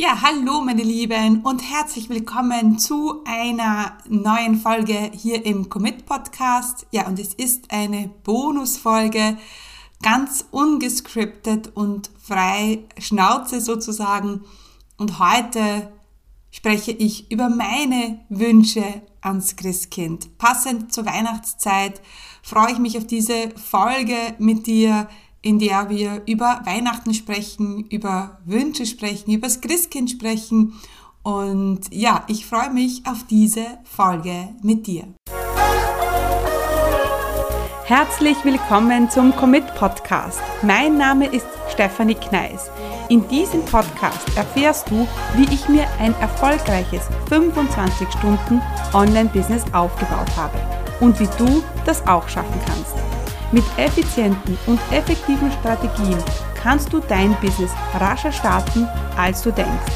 Ja, hallo meine Lieben und herzlich willkommen zu einer neuen Folge hier im Commit Podcast. Ja, und es ist eine Bonusfolge, ganz ungescriptet und frei Schnauze sozusagen. Und heute spreche ich über meine Wünsche ans Christkind. Passend zur Weihnachtszeit freue ich mich auf diese Folge mit dir in der wir über Weihnachten sprechen, über Wünsche sprechen, über das Christkind sprechen. Und ja, ich freue mich auf diese Folge mit dir. Herzlich willkommen zum Commit Podcast. Mein Name ist Stefanie Kneis. In diesem Podcast erfährst du, wie ich mir ein erfolgreiches 25 Stunden Online-Business aufgebaut habe und wie du das auch schaffen kannst. Mit effizienten und effektiven Strategien kannst du dein Business rascher starten, als du denkst,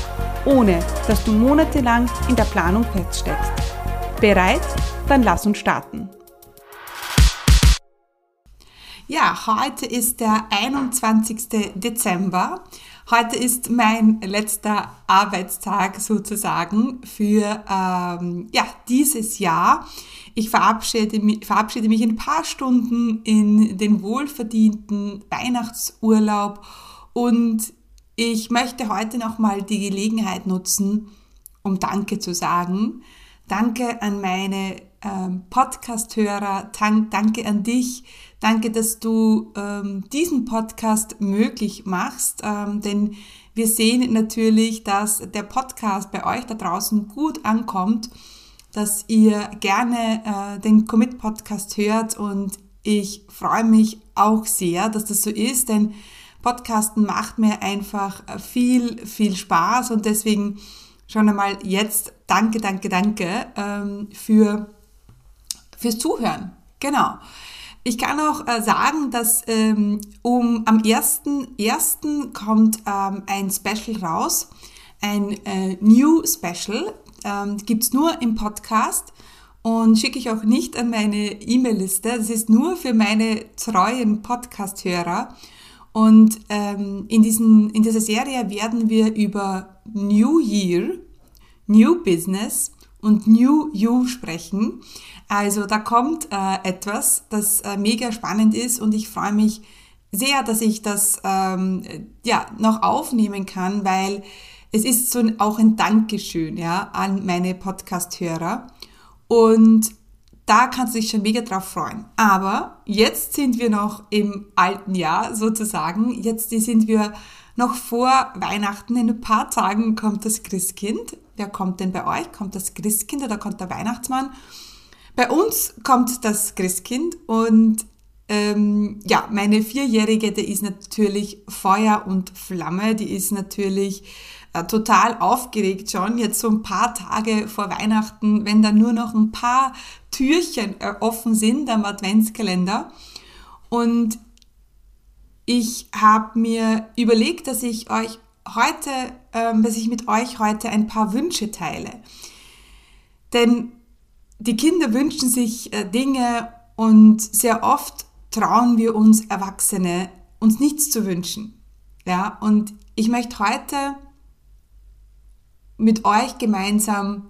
ohne dass du monatelang in der Planung feststeckst. Bereit? Dann lass uns starten. Ja, heute ist der 21. Dezember. Heute ist mein letzter Arbeitstag sozusagen für ähm, ja, dieses Jahr. Ich verabschiede mich, verabschiede mich in ein paar Stunden in den wohlverdienten Weihnachtsurlaub und ich möchte heute nochmal die Gelegenheit nutzen, um Danke zu sagen. Danke an meine ähm, Podcast-Hörer, danke an dich, danke, dass du ähm, diesen Podcast möglich machst, ähm, denn wir sehen natürlich, dass der Podcast bei euch da draußen gut ankommt dass ihr gerne äh, den Commit Podcast hört und ich freue mich auch sehr, dass das so ist, denn Podcasten macht mir einfach viel, viel Spaß und deswegen schon einmal jetzt danke, danke, danke ähm, für, fürs Zuhören. Genau. Ich kann auch äh, sagen, dass ähm, um, am 1.1. kommt ähm, ein Special raus, ein äh, New Special ähm, gibt es nur im Podcast und schicke ich auch nicht an meine E-Mail-Liste. Das ist nur für meine treuen Podcast-Hörer. Und ähm, in, diesen, in dieser Serie werden wir über New Year, New Business und New You sprechen. Also da kommt äh, etwas, das äh, mega spannend ist und ich freue mich sehr, dass ich das ähm, ja noch aufnehmen kann, weil es ist so auch ein Dankeschön ja, an meine Podcast-Hörer. Und da kannst du dich schon mega drauf freuen. Aber jetzt sind wir noch im alten Jahr sozusagen. Jetzt sind wir noch vor Weihnachten. In ein paar Tagen kommt das Christkind. Wer kommt denn bei euch? Kommt das Christkind oder kommt der Weihnachtsmann? Bei uns kommt das Christkind und ähm, ja, meine Vierjährige, die ist natürlich Feuer und Flamme. Die ist natürlich äh, total aufgeregt schon, jetzt so ein paar Tage vor Weihnachten, wenn dann nur noch ein paar Türchen äh, offen sind am Adventskalender. Und ich habe mir überlegt, dass ich euch heute, ähm, dass ich mit euch heute ein paar Wünsche teile. Denn die Kinder wünschen sich äh, Dinge und sehr oft trauen wir uns Erwachsene, uns nichts zu wünschen. Ja, und ich möchte heute mit euch gemeinsam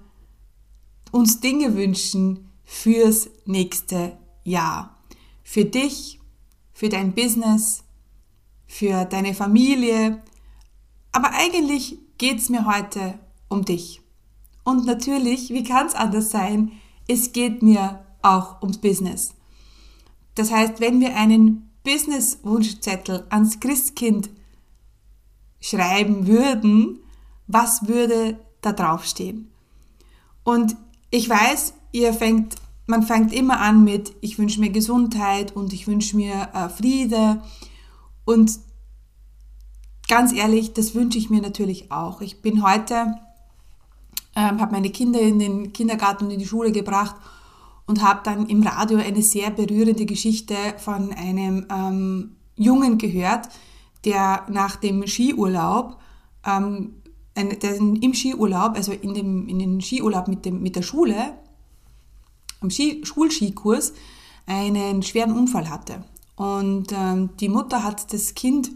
uns Dinge wünschen fürs nächste Jahr. Für dich, für dein Business, für deine Familie. Aber eigentlich geht es mir heute um dich. Und natürlich, wie kann es anders sein, es geht mir auch ums Business. Das heißt, wenn wir einen Business-Wunschzettel ans Christkind schreiben würden, was würde da draufstehen? Und ich weiß, ihr fängt, man fängt immer an mit, ich wünsche mir Gesundheit und ich wünsche mir äh, Friede. Und ganz ehrlich, das wünsche ich mir natürlich auch. Ich bin heute, ähm, habe meine Kinder in den Kindergarten und in die Schule gebracht und habe dann im Radio eine sehr berührende Geschichte von einem ähm, Jungen gehört, der nach dem Skiurlaub ähm, der im Skiurlaub, also in dem, in den Skiurlaub mit, dem, mit der Schule, am Ski, Schulskikurs, einen schweren Unfall hatte. Und ähm, die Mutter hat das Kind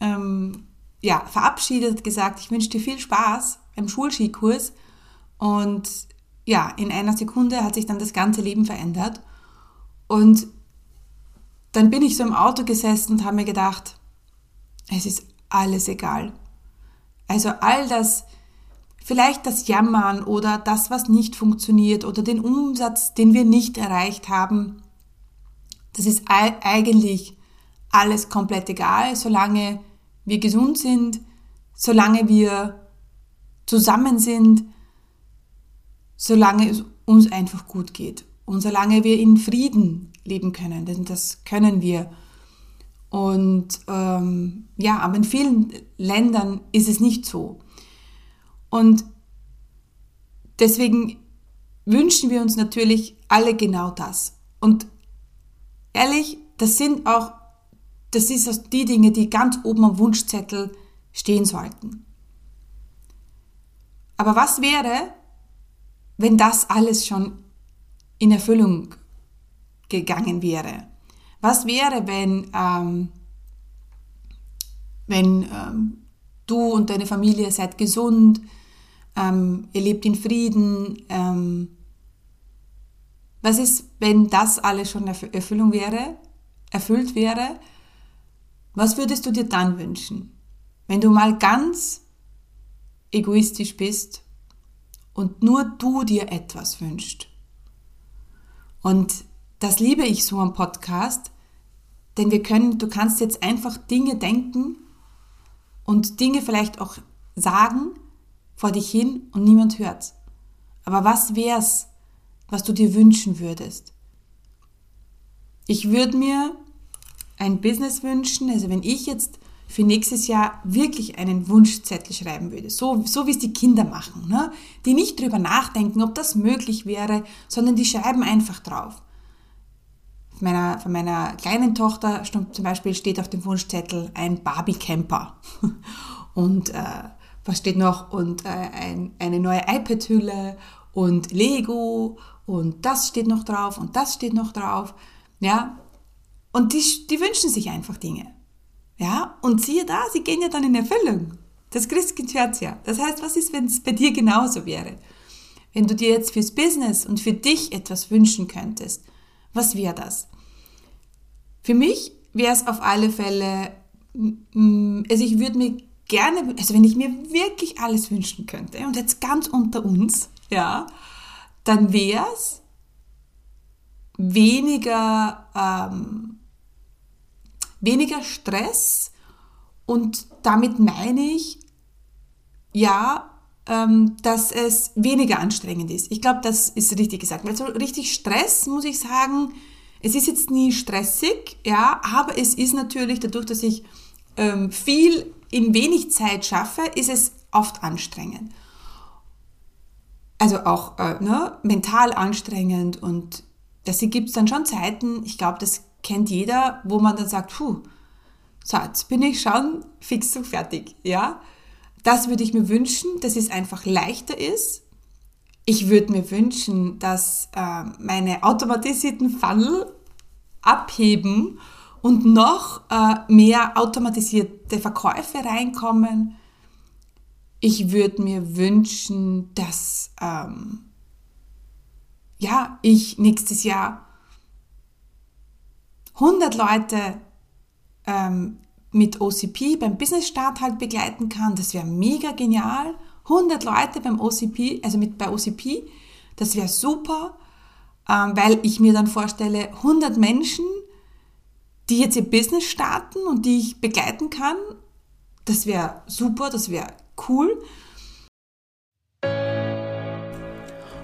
ähm, ja, verabschiedet, gesagt, ich wünsche dir viel Spaß beim Schulskikurs. Und ja, in einer Sekunde hat sich dann das ganze Leben verändert. Und dann bin ich so im Auto gesessen und habe mir gedacht, es ist alles egal. Also all das, vielleicht das Jammern oder das, was nicht funktioniert oder den Umsatz, den wir nicht erreicht haben, das ist eigentlich alles komplett egal, solange wir gesund sind, solange wir zusammen sind, solange es uns einfach gut geht und solange wir in Frieden leben können, denn das können wir. Und ähm, ja, aber in vielen Ländern ist es nicht so. Und deswegen wünschen wir uns natürlich alle genau das. Und ehrlich, das sind auch, das ist also die Dinge, die ganz oben am Wunschzettel stehen sollten. Aber was wäre, wenn das alles schon in Erfüllung gegangen wäre? Was wäre, wenn, ähm, wenn ähm, du und deine Familie seid gesund, ähm, ihr lebt in Frieden? Ähm, was ist, wenn das alles schon Erfüllung wäre, erfüllt wäre? Was würdest du dir dann wünschen? Wenn du mal ganz egoistisch bist und nur du dir etwas wünschst. Und das liebe ich so am Podcast, denn wir können, du kannst jetzt einfach Dinge denken und Dinge vielleicht auch sagen vor dich hin und niemand hört's. Aber was wär's, was du dir wünschen würdest? Ich würde mir ein Business wünschen, also wenn ich jetzt für nächstes Jahr wirklich einen Wunschzettel schreiben würde, so, so wie es die Kinder machen, ne? die nicht drüber nachdenken, ob das möglich wäre, sondern die schreiben einfach drauf von meiner, von meiner kleinen Tochter zum Beispiel steht auf dem Wunschzettel ein Barbie-Camper. Und äh, was steht noch? Und äh, ein, eine neue iPad-Hülle und Lego und das steht noch drauf und das steht noch drauf. Ja, und die, die wünschen sich einfach Dinge. Ja, und siehe da, sie gehen ja dann in Erfüllung. Das Christkind hört ja. Das heißt, was ist, wenn es bei dir genauso wäre? Wenn du dir jetzt fürs Business und für dich etwas wünschen könntest, was wäre das? Für mich wäre es auf alle Fälle, also ich würde mir gerne, also wenn ich mir wirklich alles wünschen könnte und jetzt ganz unter uns, ja, dann wäre es weniger, ähm, weniger Stress und damit meine ich, ja, ähm, dass es weniger anstrengend ist. Ich glaube, das ist richtig gesagt. Weil so richtig Stress, muss ich sagen, es ist jetzt nie stressig, ja, aber es ist natürlich dadurch, dass ich ähm, viel in wenig Zeit schaffe, ist es oft anstrengend. Also auch äh, ne, mental anstrengend und das gibt es dann schon Zeiten, ich glaube, das kennt jeder, wo man dann sagt, puh, so, jetzt bin ich schon fix und fertig, ja. Das würde ich mir wünschen, dass es einfach leichter ist, ich würde mir wünschen, dass äh, meine automatisierten Funnel abheben und noch äh, mehr automatisierte Verkäufe reinkommen. Ich würde mir wünschen, dass ähm, ja, ich nächstes Jahr 100 Leute ähm, mit OCP beim Business Start halt begleiten kann. Das wäre mega genial. 100 Leute beim OCP, also mit bei OCP, das wäre super, ähm, weil ich mir dann vorstelle, 100 Menschen, die jetzt ihr Business starten und die ich begleiten kann, das wäre super, das wäre cool.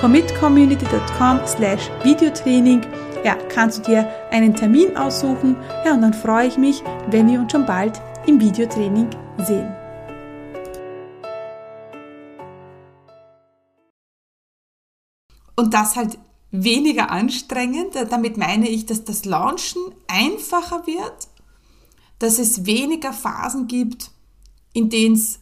commitcommunity.com slash Videotraining ja, kannst du dir einen Termin aussuchen. Ja, und dann freue ich mich, wenn wir uns schon bald im Videotraining sehen. Und das halt weniger anstrengend. Damit meine ich, dass das Launchen einfacher wird, dass es weniger Phasen gibt, in denen es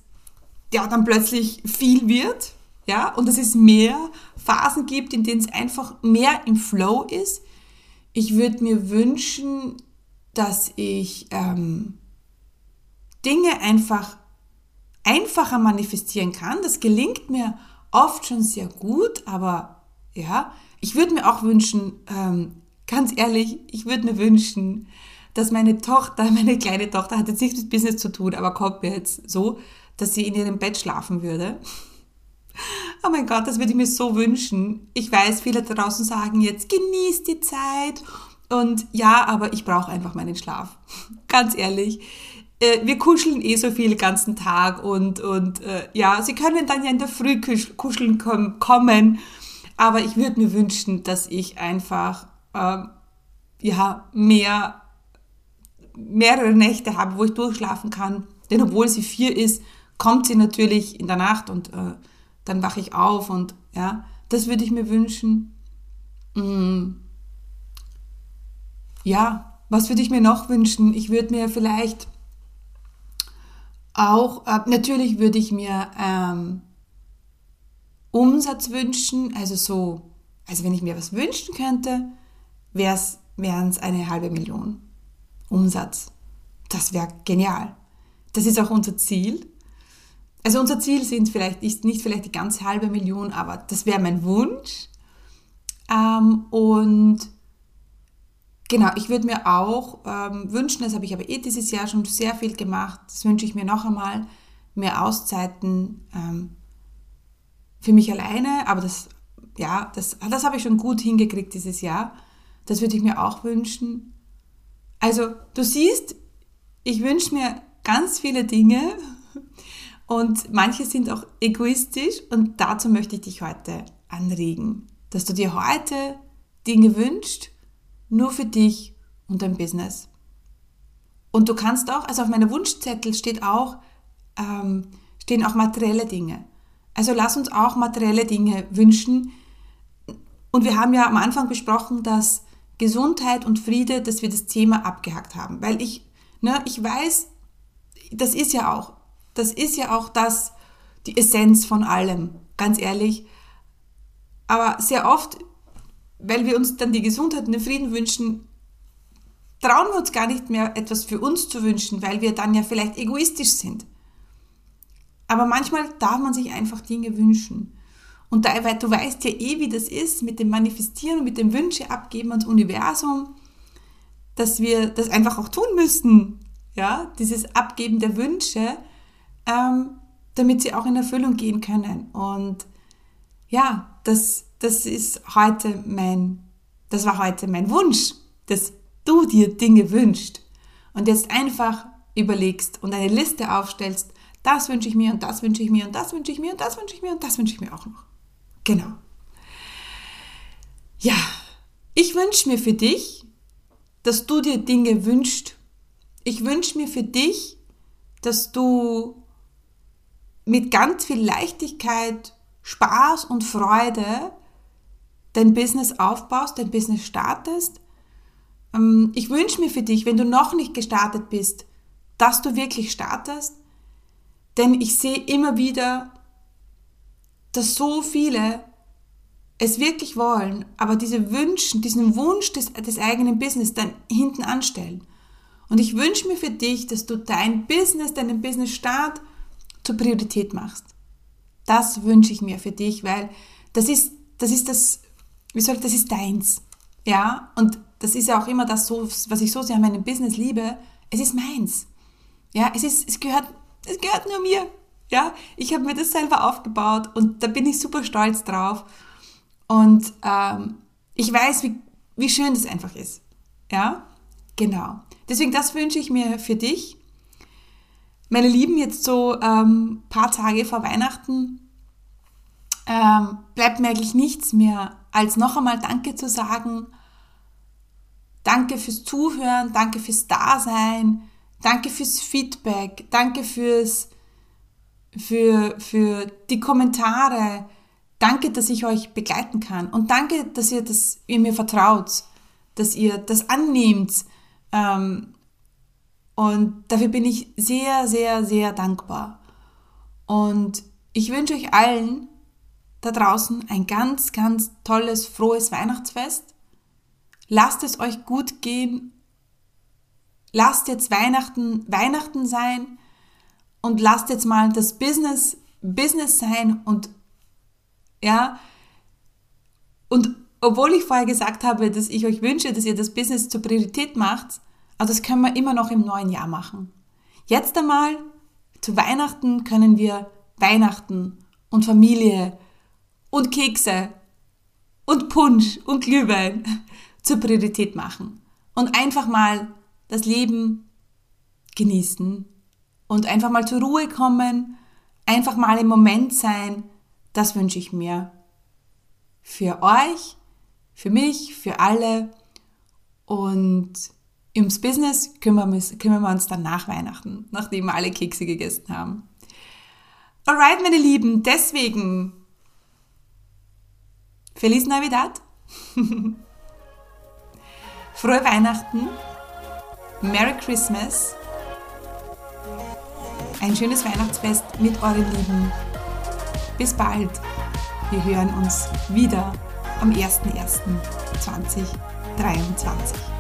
ja dann plötzlich viel wird, ja, und dass es mehr Phasen gibt, in denen es einfach mehr im Flow ist. Ich würde mir wünschen, dass ich ähm, Dinge einfach einfacher manifestieren kann. Das gelingt mir oft schon sehr gut, aber ja, ich würde mir auch wünschen, ähm, ganz ehrlich, ich würde mir wünschen, dass meine Tochter, meine kleine Tochter hat jetzt nichts mit Business zu tun, aber kommt mir jetzt so, dass sie in ihrem Bett schlafen würde. Oh mein Gott, das würde ich mir so wünschen. Ich weiß, viele draußen sagen jetzt, genieß die Zeit. Und ja, aber ich brauche einfach meinen Schlaf. Ganz ehrlich. Äh, wir kuscheln eh so viel den ganzen Tag und, und äh, ja, sie können dann ja in der Früh kuscheln kommen. Aber ich würde mir wünschen, dass ich einfach äh, ja, mehr, mehrere Nächte habe, wo ich durchschlafen kann. Denn obwohl sie vier ist, kommt sie natürlich in der Nacht und äh, dann wache ich auf und ja, das würde ich mir wünschen. Mm. Ja, was würde ich mir noch wünschen? Ich würde mir vielleicht auch, äh, natürlich würde ich mir ähm, Umsatz wünschen, also so, also wenn ich mir was wünschen könnte, wären es eine halbe Million Umsatz. Das wäre genial. Das ist auch unser Ziel. Also unser Ziel sind vielleicht, ist nicht vielleicht die ganz halbe Million, aber das wäre mein Wunsch. Ähm, und genau, ich würde mir auch ähm, wünschen, das habe ich aber eh dieses Jahr schon sehr viel gemacht, das wünsche ich mir noch einmal, mehr Auszeiten ähm, für mich alleine, aber das, ja, das, das habe ich schon gut hingekriegt dieses Jahr. Das würde ich mir auch wünschen. Also, du siehst, ich wünsche mir ganz viele Dinge und manche sind auch egoistisch und dazu möchte ich dich heute anregen, dass du dir heute Dinge wünschst, nur für dich und dein Business. Und du kannst auch, also auf meiner Wunschzettel steht auch, ähm, stehen auch materielle Dinge. Also lass uns auch materielle Dinge wünschen. Und wir haben ja am Anfang besprochen, dass Gesundheit und Friede, dass wir das Thema abgehakt haben. Weil ich, ne, ich weiß, das ist ja auch das ist ja auch das, die Essenz von allem, ganz ehrlich. Aber sehr oft, weil wir uns dann die Gesundheit und den Frieden wünschen, trauen wir uns gar nicht mehr etwas für uns zu wünschen, weil wir dann ja vielleicht egoistisch sind. Aber manchmal darf man sich einfach Dinge wünschen. Und da, weil du weißt ja eh, wie das ist mit dem Manifestieren und mit dem Wünsche abgeben ans Universum, dass wir das einfach auch tun müssen. Ja, dieses Abgeben der Wünsche ähm, damit sie auch in Erfüllung gehen können. Und ja, das, das ist heute mein, das war heute mein Wunsch, dass du dir Dinge wünschst und jetzt einfach überlegst und eine Liste aufstellst, das wünsche ich mir und das wünsche ich mir und das wünsche ich mir und das wünsche ich mir und das wünsche ich mir auch noch. Genau. Ja, ich wünsche mir für dich, dass du dir Dinge wünschst. Ich wünsche mir für dich, dass du mit ganz viel Leichtigkeit, Spaß und Freude dein Business aufbaust, dein Business startest. Ähm, ich wünsche mir für dich, wenn du noch nicht gestartet bist, dass du wirklich startest, denn ich sehe immer wieder, dass so viele es wirklich wollen, aber diese Wünschen, diesen Wunsch des, des eigenen Business dann hinten anstellen. Und ich wünsche mir für dich, dass du dein Business, deinen Business Start zur Priorität machst. Das wünsche ich mir für dich, weil das ist, das ist das, wie soll ich, das ist deins. Ja, und das ist ja auch immer das so, was ich so sehr an meinem Business liebe. Es ist meins. Ja, es ist, es gehört, es gehört nur mir. Ja, ich habe mir das selber aufgebaut und da bin ich super stolz drauf. Und ähm, ich weiß, wie, wie schön das einfach ist. Ja, genau. Deswegen, das wünsche ich mir für dich. Meine Lieben, jetzt so ähm, paar Tage vor Weihnachten ähm, bleibt mir eigentlich nichts mehr, als noch einmal Danke zu sagen. Danke fürs Zuhören, danke fürs Dasein, danke fürs Feedback, danke fürs, für, für die Kommentare, danke, dass ich euch begleiten kann und danke, dass ihr, das, ihr mir vertraut, dass ihr das annehmt. Ähm, und dafür bin ich sehr, sehr, sehr dankbar. Und ich wünsche euch allen da draußen ein ganz, ganz tolles, frohes Weihnachtsfest. Lasst es euch gut gehen. Lasst jetzt Weihnachten Weihnachten sein und lasst jetzt mal das Business Business sein und ja, und obwohl ich vorher gesagt habe, dass ich euch wünsche, dass ihr das Business zur Priorität macht, also das können wir immer noch im neuen Jahr machen. Jetzt einmal zu Weihnachten können wir Weihnachten und Familie und Kekse und Punsch und Glühwein zur Priorität machen und einfach mal das Leben genießen und einfach mal zur Ruhe kommen, einfach mal im Moment sein, das wünsche ich mir für euch, für mich, für alle und ums Business kümmern wir, uns dann nach Weihnachten, nachdem wir alle Kekse gegessen haben. Alright, meine Lieben, deswegen Feliz Navidad. Frohe Weihnachten. Merry Christmas. Ein schönes Weihnachtsfest mit euren Lieben. Bis bald. Wir hören uns wieder am 01.01.2023.